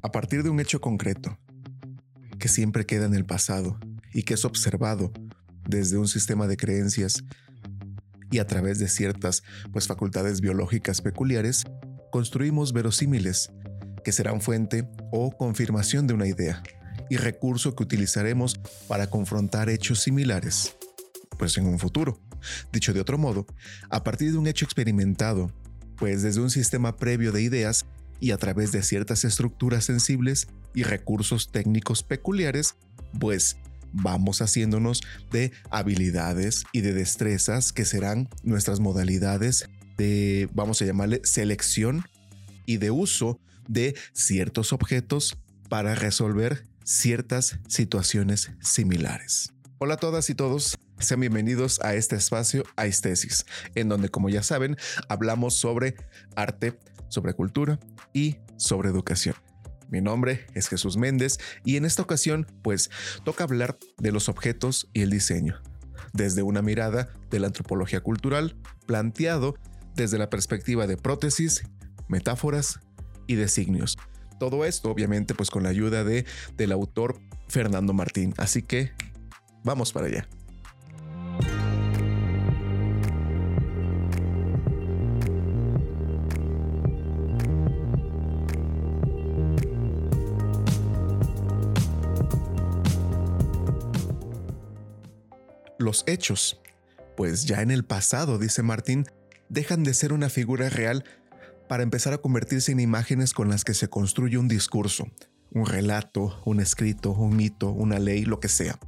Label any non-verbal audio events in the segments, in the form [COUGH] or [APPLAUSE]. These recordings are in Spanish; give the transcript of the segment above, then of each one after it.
A partir de un hecho concreto, que siempre queda en el pasado y que es observado desde un sistema de creencias y a través de ciertas pues, facultades biológicas peculiares, construimos verosímiles que serán fuente o confirmación de una idea y recurso que utilizaremos para confrontar hechos similares, pues en un futuro. Dicho de otro modo, a partir de un hecho experimentado, pues desde un sistema previo de ideas y a través de ciertas estructuras sensibles y recursos técnicos peculiares, pues vamos haciéndonos de habilidades y de destrezas que serán nuestras modalidades de, vamos a llamarle, selección y de uso de ciertos objetos para resolver ciertas situaciones similares. Hola a todas y todos, sean bienvenidos a este espacio Aistesis, en donde como ya saben hablamos sobre arte, sobre cultura y sobre educación. Mi nombre es Jesús Méndez y en esta ocasión pues toca hablar de los objetos y el diseño, desde una mirada de la antropología cultural planteado desde la perspectiva de prótesis, metáforas y designios. Todo esto obviamente pues con la ayuda de, del autor Fernando Martín. Así que vamos para allá. Los hechos, pues ya en el pasado, dice Martín, dejan de ser una figura real para empezar a convertirse en imágenes con las que se construye un discurso, un relato, un escrito, un mito, una ley, lo que sea,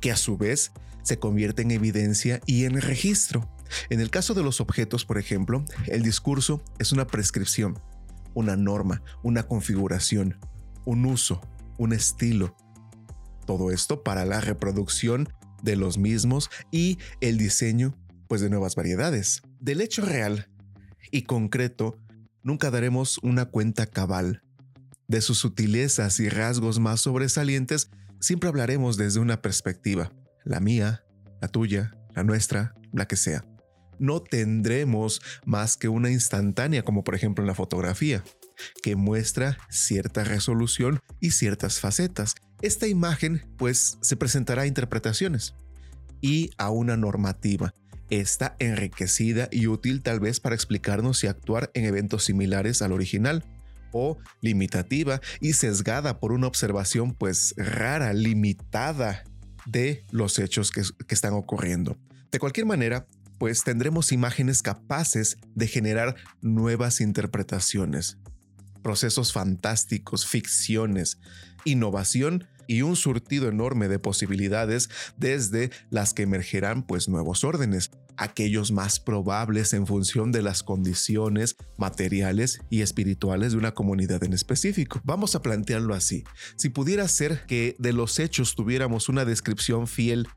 que a su vez se convierte en evidencia y en registro. En el caso de los objetos, por ejemplo, el discurso es una prescripción, una norma, una configuración, un uso, un estilo. Todo esto para la reproducción de los mismos y el diseño pues de nuevas variedades. Del hecho real y concreto, nunca daremos una cuenta cabal. De sus sutilezas y rasgos más sobresalientes, siempre hablaremos desde una perspectiva, la mía, la tuya, la nuestra, la que sea. No tendremos más que una instantánea, como por ejemplo en la fotografía, que muestra cierta resolución y ciertas facetas, esta imagen pues se presentará a interpretaciones y a una normativa. Está enriquecida y útil tal vez para explicarnos y actuar en eventos similares al original o limitativa y sesgada por una observación pues rara, limitada de los hechos que, que están ocurriendo. De cualquier manera, pues tendremos imágenes capaces de generar nuevas interpretaciones, procesos fantásticos, ficciones, innovación y un surtido enorme de posibilidades desde las que emergerán pues nuevos órdenes, aquellos más probables en función de las condiciones materiales y espirituales de una comunidad en específico. Vamos a plantearlo así. Si pudiera ser que de los hechos tuviéramos una descripción fiel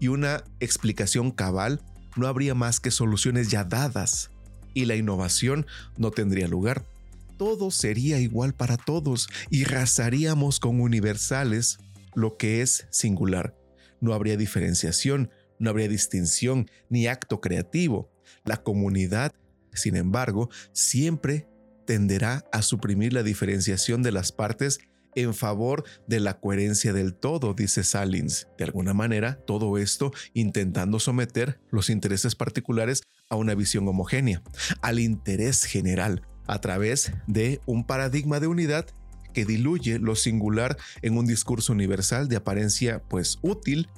y una explicación cabal, no habría más que soluciones ya dadas y la innovación no tendría lugar todo sería igual para todos y razaríamos con universales lo que es singular. No habría diferenciación, no habría distinción ni acto creativo. La comunidad, sin embargo, siempre tenderá a suprimir la diferenciación de las partes en favor de la coherencia del todo, dice Salins. De alguna manera, todo esto intentando someter los intereses particulares a una visión homogénea, al interés general, a través de un paradigma de unidad que diluye lo singular en un discurso universal de apariencia pues útil,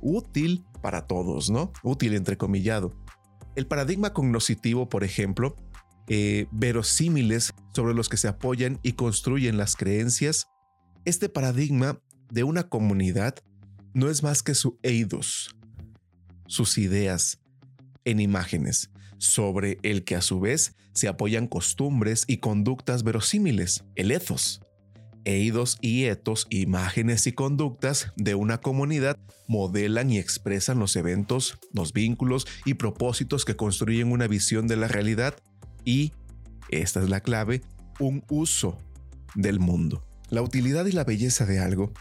útil para todos, ¿no? Útil entrecomillado. El paradigma cognoscitivo, por ejemplo, eh, verosímiles sobre los que se apoyan y construyen las creencias, este paradigma de una comunidad no es más que su eidos, sus ideas en imágenes, sobre el que a su vez se apoyan costumbres y conductas verosímiles, el ethos. Eidos y etos, imágenes y conductas de una comunidad modelan y expresan los eventos, los vínculos y propósitos que construyen una visión de la realidad y, esta es la clave, un uso del mundo. La utilidad y la belleza de algo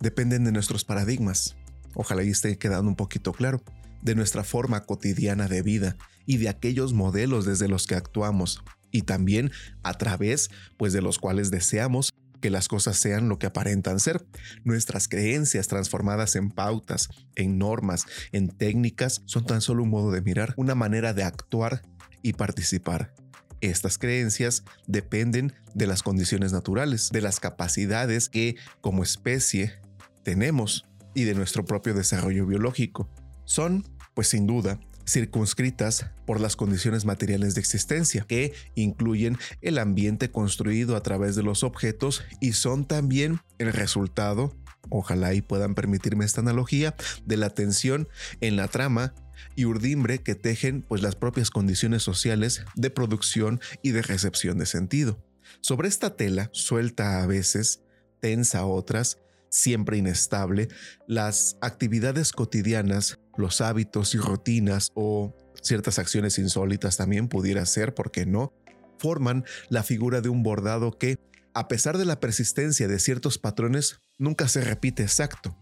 dependen de nuestros paradigmas. Ojalá y esté quedando un poquito claro de nuestra forma cotidiana de vida y de aquellos modelos desde los que actuamos y también a través pues de los cuales deseamos que las cosas sean lo que aparentan ser. Nuestras creencias transformadas en pautas, en normas, en técnicas, son tan solo un modo de mirar, una manera de actuar y participar. Estas creencias dependen de las condiciones naturales, de las capacidades que como especie tenemos y de nuestro propio desarrollo biológico. Son, pues sin duda, circunscritas por las condiciones materiales de existencia, que incluyen el ambiente construido a través de los objetos y son también el resultado, ojalá y puedan permitirme esta analogía, de la tensión en la trama y urdimbre que tejen pues las propias condiciones sociales de producción y de recepción de sentido. Sobre esta tela, suelta a veces, tensa a otras, siempre inestable, las actividades cotidianas, los hábitos y rutinas o ciertas acciones insólitas también pudiera ser, ¿por qué no? Forman la figura de un bordado que, a pesar de la persistencia de ciertos patrones, nunca se repite exacto,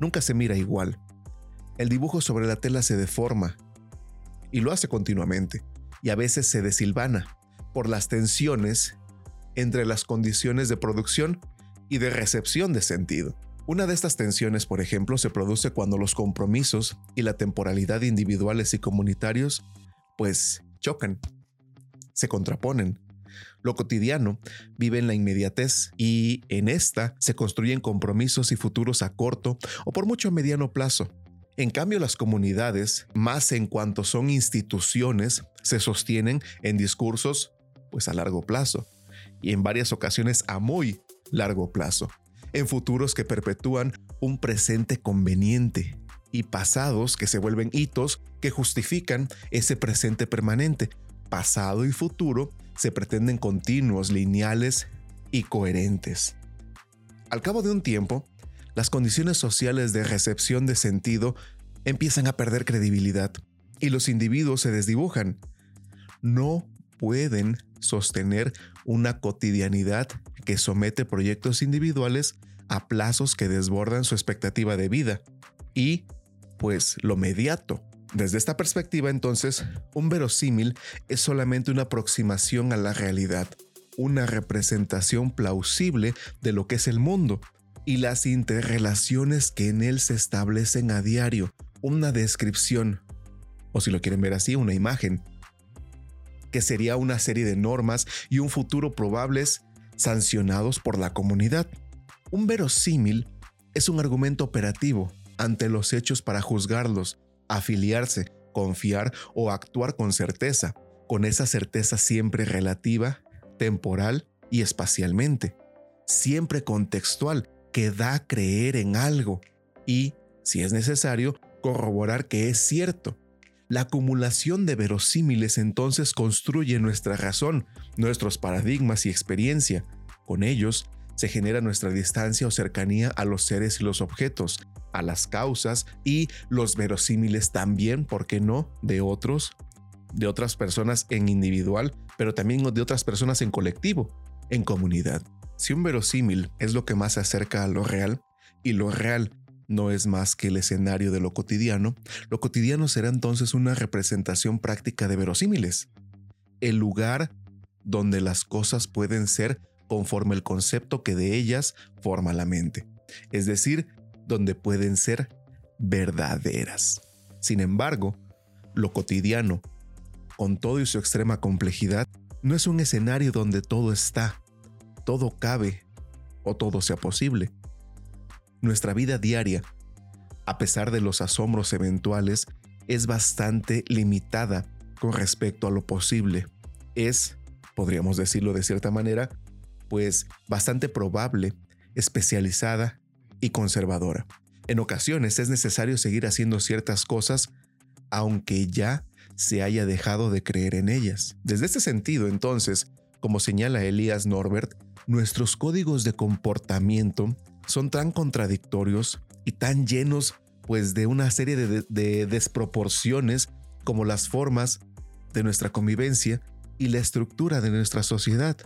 nunca se mira igual. El dibujo sobre la tela se deforma, y lo hace continuamente, y a veces se desilvana por las tensiones entre las condiciones de producción y de recepción de sentido. Una de estas tensiones, por ejemplo, se produce cuando los compromisos y la temporalidad individuales y comunitarios pues chocan, se contraponen. Lo cotidiano vive en la inmediatez y en esta se construyen compromisos y futuros a corto o por mucho mediano plazo. En cambio, las comunidades, más en cuanto son instituciones, se sostienen en discursos pues a largo plazo y en varias ocasiones a muy largo plazo en futuros que perpetúan un presente conveniente y pasados que se vuelven hitos que justifican ese presente permanente. Pasado y futuro se pretenden continuos, lineales y coherentes. Al cabo de un tiempo, las condiciones sociales de recepción de sentido empiezan a perder credibilidad y los individuos se desdibujan. No pueden sostener una cotidianidad que somete proyectos individuales a plazos que desbordan su expectativa de vida y, pues, lo mediato. Desde esta perspectiva, entonces, un verosímil es solamente una aproximación a la realidad, una representación plausible de lo que es el mundo y las interrelaciones que en él se establecen a diario, una descripción, o si lo quieren ver así, una imagen, que sería una serie de normas y un futuro probables sancionados por la comunidad. Un verosímil es un argumento operativo ante los hechos para juzgarlos, afiliarse, confiar o actuar con certeza, con esa certeza siempre relativa, temporal y espacialmente, siempre contextual, que da a creer en algo y, si es necesario, corroborar que es cierto. La acumulación de verosímiles entonces construye nuestra razón, nuestros paradigmas y experiencia. Con ellos se genera nuestra distancia o cercanía a los seres y los objetos, a las causas y los verosímiles también, ¿por qué no?, de otros, de otras personas en individual, pero también de otras personas en colectivo, en comunidad. Si un verosímil es lo que más se acerca a lo real, y lo real no es más que el escenario de lo cotidiano, lo cotidiano será entonces una representación práctica de verosímiles, el lugar donde las cosas pueden ser conforme el concepto que de ellas forma la mente, es decir, donde pueden ser verdaderas. Sin embargo, lo cotidiano, con todo y su extrema complejidad, no es un escenario donde todo está, todo cabe o todo sea posible. Nuestra vida diaria, a pesar de los asombros eventuales, es bastante limitada con respecto a lo posible. Es, podríamos decirlo de cierta manera, pues bastante probable, especializada y conservadora. En ocasiones es necesario seguir haciendo ciertas cosas aunque ya se haya dejado de creer en ellas. Desde este sentido, entonces, como señala Elías Norbert, nuestros códigos de comportamiento son tan contradictorios y tan llenos pues de una serie de, de desproporciones como las formas de nuestra convivencia y la estructura de nuestra sociedad.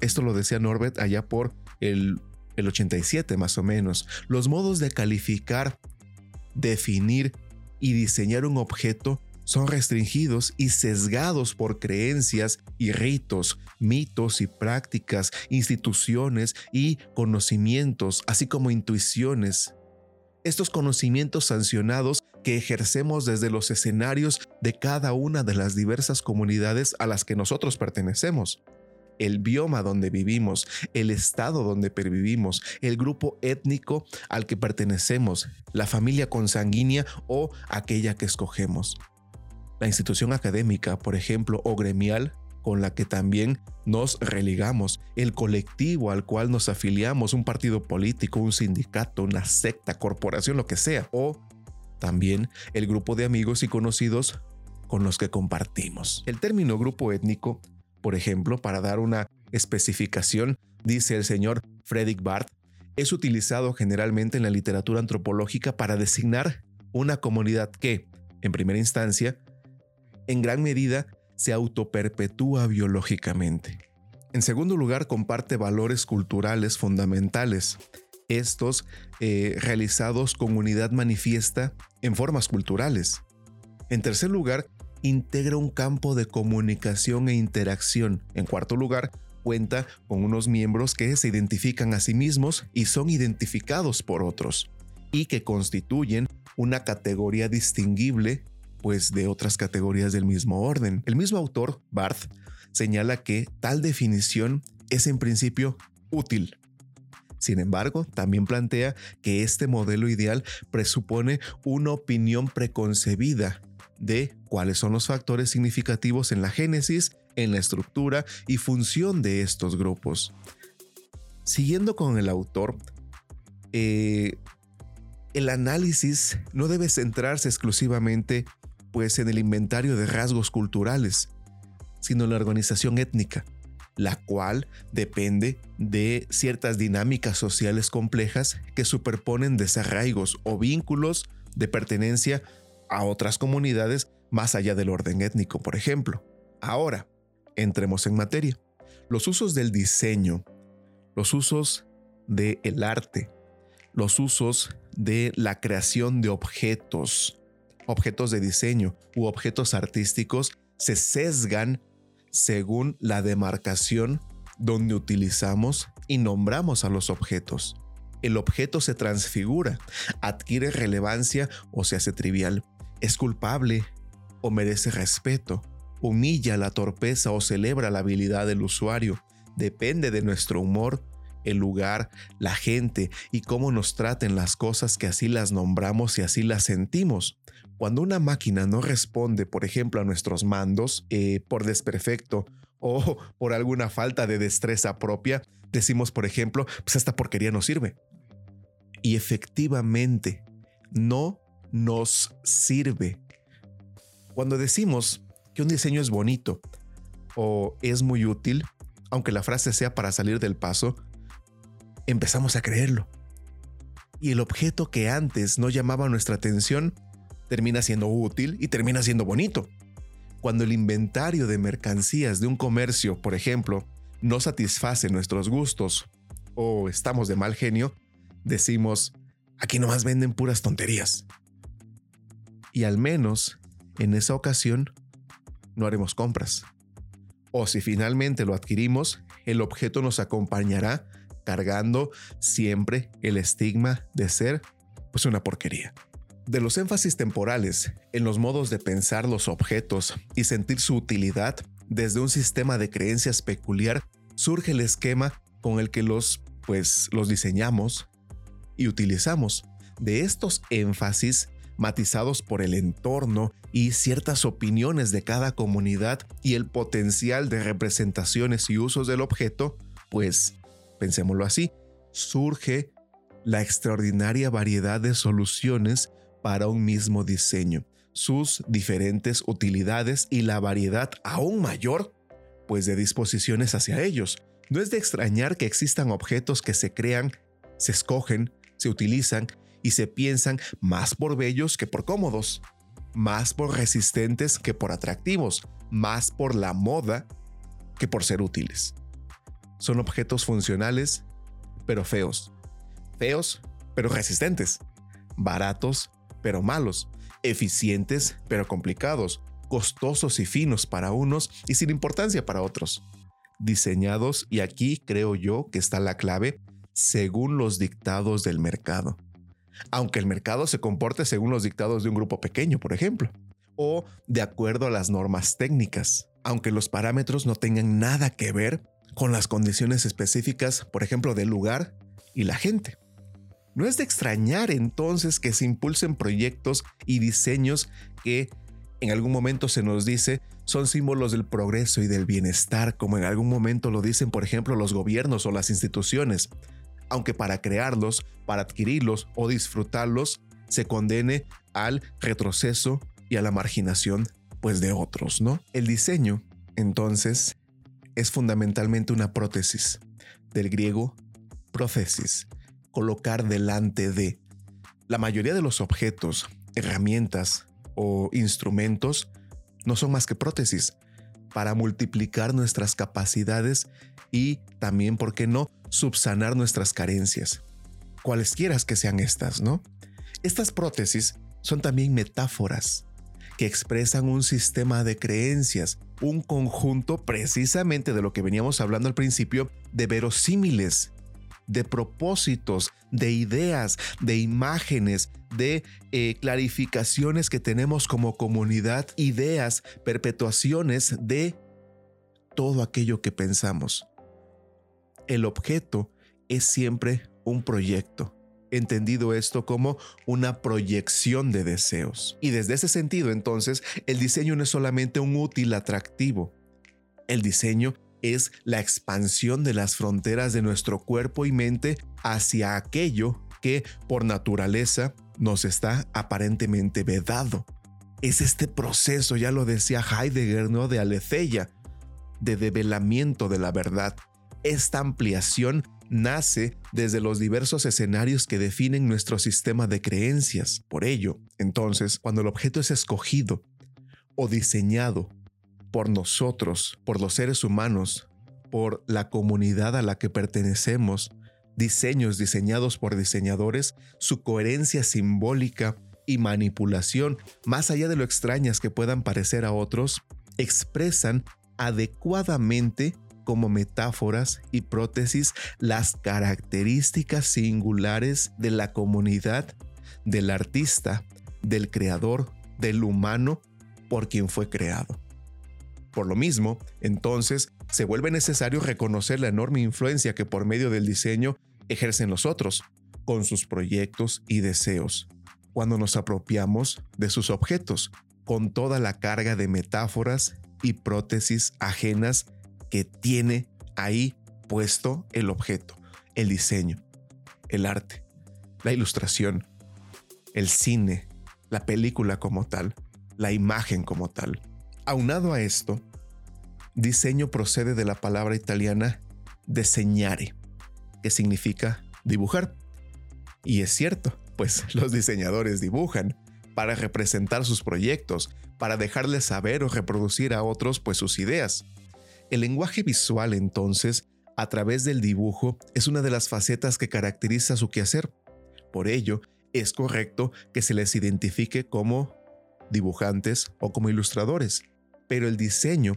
Esto lo decía Norbert allá por el, el 87 más o menos. Los modos de calificar, definir y diseñar un objeto son restringidos y sesgados por creencias y ritos, mitos y prácticas, instituciones y conocimientos, así como intuiciones. Estos conocimientos sancionados que ejercemos desde los escenarios de cada una de las diversas comunidades a las que nosotros pertenecemos el bioma donde vivimos, el estado donde pervivimos, el grupo étnico al que pertenecemos, la familia consanguínea o aquella que escogemos. La institución académica, por ejemplo, o gremial, con la que también nos religamos, el colectivo al cual nos afiliamos, un partido político, un sindicato, una secta, corporación, lo que sea, o también el grupo de amigos y conocidos con los que compartimos. El término grupo étnico por ejemplo, para dar una especificación, dice el señor Frederick Barth, es utilizado generalmente en la literatura antropológica para designar una comunidad que, en primera instancia, en gran medida se autoperpetúa biológicamente. En segundo lugar, comparte valores culturales fundamentales, estos eh, realizados con unidad manifiesta en formas culturales. En tercer lugar, integra un campo de comunicación e interacción. En cuarto lugar, cuenta con unos miembros que se identifican a sí mismos y son identificados por otros, y que constituyen una categoría distinguible pues de otras categorías del mismo orden. El mismo autor, Barth, señala que tal definición es en principio útil. Sin embargo, también plantea que este modelo ideal presupone una opinión preconcebida de cuáles son los factores significativos en la génesis, en la estructura y función de estos grupos. Siguiendo con el autor, eh, el análisis no debe centrarse exclusivamente pues en el inventario de rasgos culturales, sino la organización étnica, la cual depende de ciertas dinámicas sociales complejas que superponen desarraigos o vínculos de pertenencia a otras comunidades más allá del orden étnico, por ejemplo. Ahora, entremos en materia. Los usos del diseño, los usos del el arte, los usos de la creación de objetos, objetos de diseño u objetos artísticos se sesgan según la demarcación donde utilizamos y nombramos a los objetos. El objeto se transfigura, adquiere relevancia o se hace trivial es culpable o merece respeto, humilla la torpeza o celebra la habilidad del usuario. Depende de nuestro humor, el lugar, la gente y cómo nos traten las cosas que así las nombramos y así las sentimos. Cuando una máquina no responde, por ejemplo, a nuestros mandos eh, por desperfecto o [LAUGHS] por alguna falta de destreza propia, decimos, por ejemplo, pues esta porquería no sirve. Y efectivamente, no nos sirve. Cuando decimos que un diseño es bonito o es muy útil, aunque la frase sea para salir del paso, empezamos a creerlo. Y el objeto que antes no llamaba nuestra atención termina siendo útil y termina siendo bonito. Cuando el inventario de mercancías de un comercio, por ejemplo, no satisface nuestros gustos o estamos de mal genio, decimos, aquí nomás venden puras tonterías y al menos en esa ocasión no haremos compras. O si finalmente lo adquirimos, el objeto nos acompañará cargando siempre el estigma de ser pues una porquería. De los énfasis temporales en los modos de pensar los objetos y sentir su utilidad desde un sistema de creencias peculiar surge el esquema con el que los pues los diseñamos y utilizamos. De estos énfasis matizados por el entorno y ciertas opiniones de cada comunidad y el potencial de representaciones y usos del objeto, pues, pensémoslo así, surge la extraordinaria variedad de soluciones para un mismo diseño, sus diferentes utilidades y la variedad aún mayor, pues de disposiciones hacia ellos. No es de extrañar que existan objetos que se crean, se escogen, se utilizan y se piensan más por bellos que por cómodos, más por resistentes que por atractivos, más por la moda que por ser útiles. Son objetos funcionales, pero feos. Feos, pero resistentes. Baratos, pero malos. eficientes pero complicados, costosos y finos para unos y sin importancia para otros. Diseñados, y aquí creo yo que está la clave, según los dictados del mercado. Aunque el mercado se comporte según los dictados de un grupo pequeño, por ejemplo, o de acuerdo a las normas técnicas, aunque los parámetros no tengan nada que ver con las condiciones específicas, por ejemplo, del lugar y la gente. No es de extrañar entonces que se impulsen proyectos y diseños que en algún momento se nos dice son símbolos del progreso y del bienestar, como en algún momento lo dicen, por ejemplo, los gobiernos o las instituciones, aunque para crearlos, para adquirirlos o disfrutarlos, se condene al retroceso y a la marginación pues de otros, ¿no? El diseño, entonces, es fundamentalmente una prótesis, del griego prótesis, colocar delante de. La mayoría de los objetos, herramientas o instrumentos no son más que prótesis para multiplicar nuestras capacidades y también, ¿por qué no?, subsanar nuestras carencias, cualesquiera que sean estas, ¿no? Estas prótesis son también metáforas que expresan un sistema de creencias, un conjunto precisamente de lo que veníamos hablando al principio, de verosímiles, de propósitos, de ideas, de imágenes, de eh, clarificaciones que tenemos como comunidad, ideas, perpetuaciones de todo aquello que pensamos. El objeto es siempre un proyecto, entendido esto como una proyección de deseos. Y desde ese sentido, entonces, el diseño no es solamente un útil atractivo. El diseño es la expansión de las fronteras de nuestro cuerpo y mente hacia aquello que por naturaleza nos está aparentemente vedado. Es este proceso, ya lo decía Heidegger, ¿no? De aletheia, de develamiento de la verdad. Esta ampliación nace desde los diversos escenarios que definen nuestro sistema de creencias. Por ello, entonces, cuando el objeto es escogido o diseñado por nosotros, por los seres humanos, por la comunidad a la que pertenecemos, diseños diseñados por diseñadores, su coherencia simbólica y manipulación, más allá de lo extrañas que puedan parecer a otros, expresan adecuadamente como metáforas y prótesis las características singulares de la comunidad, del artista, del creador, del humano por quien fue creado. Por lo mismo, entonces, se vuelve necesario reconocer la enorme influencia que por medio del diseño ejercen los otros, con sus proyectos y deseos, cuando nos apropiamos de sus objetos, con toda la carga de metáforas y prótesis ajenas que tiene ahí puesto el objeto, el diseño, el arte, la ilustración, el cine, la película como tal, la imagen como tal. Aunado a esto, diseño procede de la palabra italiana diseñare, que significa dibujar. Y es cierto, pues [LAUGHS] los diseñadores dibujan para representar sus proyectos, para dejarles saber o reproducir a otros pues sus ideas. El lenguaje visual entonces, a través del dibujo, es una de las facetas que caracteriza su quehacer. Por ello, es correcto que se les identifique como dibujantes o como ilustradores pero el diseño,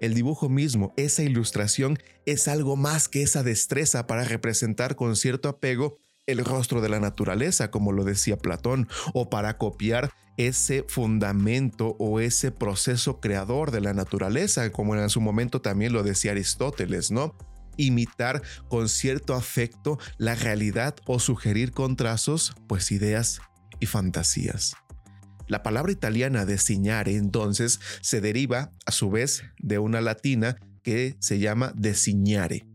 el dibujo mismo, esa ilustración es algo más que esa destreza para representar con cierto apego el rostro de la naturaleza, como lo decía Platón, o para copiar ese fundamento o ese proceso creador de la naturaleza, como en su momento también lo decía Aristóteles, ¿no? Imitar con cierto afecto la realidad o sugerir con trazos, pues ideas y fantasías. La palabra italiana designare entonces se deriva a su vez de una latina que se llama designare,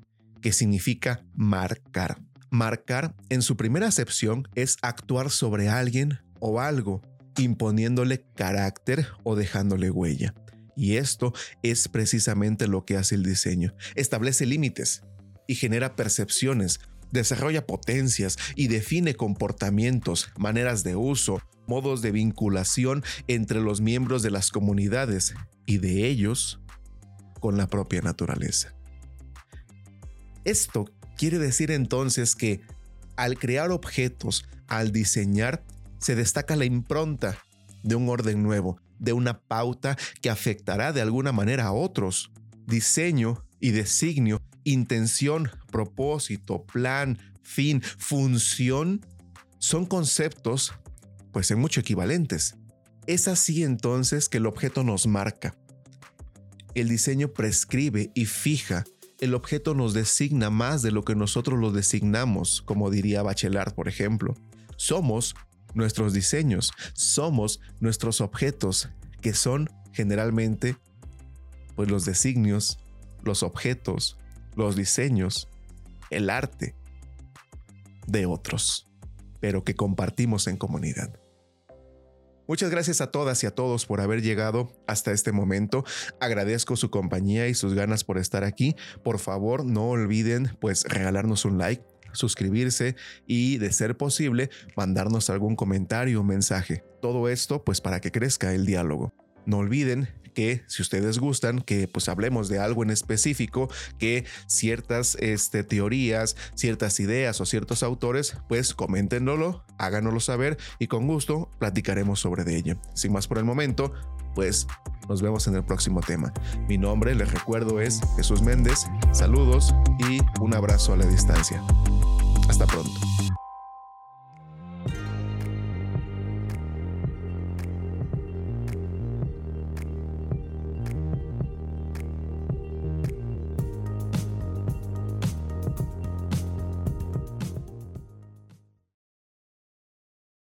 que significa marcar. Marcar en su primera acepción es actuar sobre alguien o algo, imponiéndole carácter o dejándole huella. Y esto es precisamente lo que hace el diseño. Establece límites y genera percepciones, desarrolla potencias y define comportamientos, maneras de uso, modos de vinculación entre los miembros de las comunidades y de ellos con la propia naturaleza. Esto quiere decir entonces que al crear objetos, al diseñar, se destaca la impronta de un orden nuevo, de una pauta que afectará de alguna manera a otros. Diseño y designio, intención, propósito, plan, fin, función, son conceptos, pues en mucho equivalentes. Es así entonces que el objeto nos marca. El diseño prescribe y fija. El objeto nos designa más de lo que nosotros lo designamos, como diría Bachelard, por ejemplo. Somos nuestros diseños, somos nuestros objetos, que son generalmente pues los designios, los objetos, los diseños, el arte de otros, pero que compartimos en comunidad. Muchas gracias a todas y a todos por haber llegado hasta este momento. Agradezco su compañía y sus ganas por estar aquí. Por favor, no olviden pues regalarnos un like, suscribirse y de ser posible mandarnos algún comentario o mensaje. Todo esto pues para que crezca el diálogo. No olviden que si ustedes gustan que pues hablemos de algo en específico, que ciertas este, teorías, ciertas ideas o ciertos autores, pues coméntenoslo, háganoslo saber y con gusto platicaremos sobre de ello. Sin más por el momento, pues nos vemos en el próximo tema. Mi nombre, les recuerdo, es Jesús Méndez. Saludos y un abrazo a la distancia. Hasta pronto.